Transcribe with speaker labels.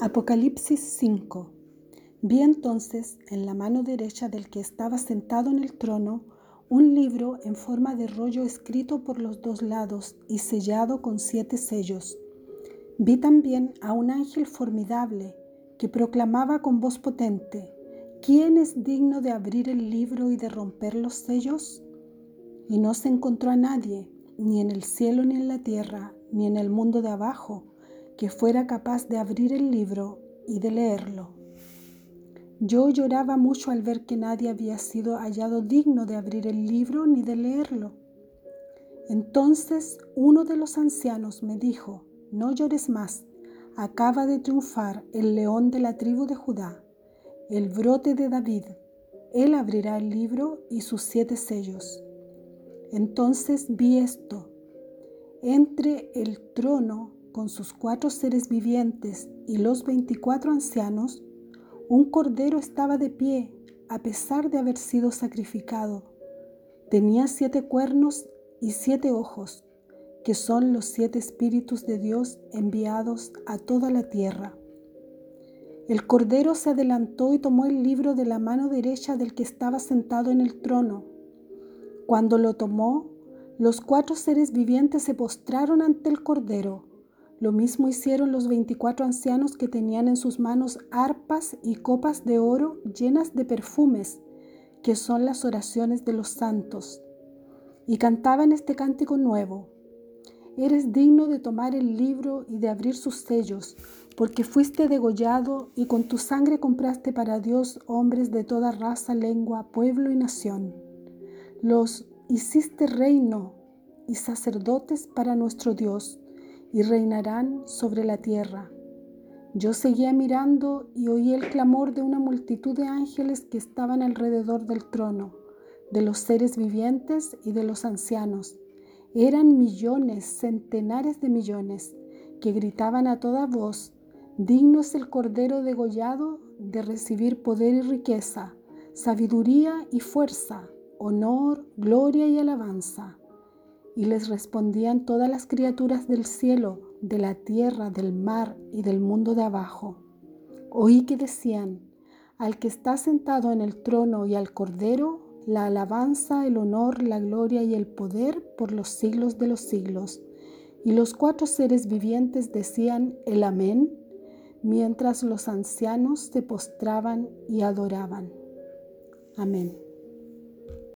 Speaker 1: Apocalipsis 5 Vi entonces en la mano derecha del que estaba sentado en el trono un libro en forma de rollo escrito por los dos lados y sellado con siete sellos. Vi también a un ángel formidable que proclamaba con voz potente, ¿quién es digno de abrir el libro y de romper los sellos? Y no se encontró a nadie, ni en el cielo ni en la tierra, ni en el mundo de abajo, que fuera capaz de abrir el libro y de leerlo. Yo lloraba mucho al ver que nadie había sido hallado digno de abrir el libro ni de leerlo. Entonces uno de los ancianos me dijo, no llores más, acaba de triunfar el león de la tribu de Judá, el brote de David. Él abrirá el libro y sus siete sellos. Entonces vi esto. Entre el trono con sus cuatro seres vivientes y los veinticuatro ancianos, un cordero estaba de pie a pesar de haber sido sacrificado. Tenía siete cuernos y siete ojos, que son los siete espíritus de Dios enviados a toda la tierra. El cordero se adelantó y tomó el libro de la mano derecha del que estaba sentado en el trono. Cuando lo tomó, los cuatro seres vivientes se postraron ante el cordero lo mismo hicieron los veinticuatro ancianos que tenían en sus manos arpas y copas de oro llenas de perfumes, que son las oraciones de los santos. Y cantaban este cántico nuevo. Eres digno de tomar el libro y de abrir sus sellos, porque fuiste degollado y con tu sangre compraste para Dios hombres de toda raza, lengua, pueblo y nación. Los hiciste reino y sacerdotes para nuestro Dios y reinarán sobre la tierra. Yo seguía mirando y oí el clamor de una multitud de ángeles que estaban alrededor del trono, de los seres vivientes y de los ancianos. Eran millones, centenares de millones, que gritaban a toda voz, digno es el Cordero degollado de recibir poder y riqueza, sabiduría y fuerza, honor, gloria y alabanza. Y les respondían todas las criaturas del cielo, de la tierra, del mar y del mundo de abajo. Oí que decían, al que está sentado en el trono y al cordero, la alabanza, el honor, la gloria y el poder por los siglos de los siglos. Y los cuatro seres vivientes decían el amén, mientras los ancianos se postraban y adoraban. Amén.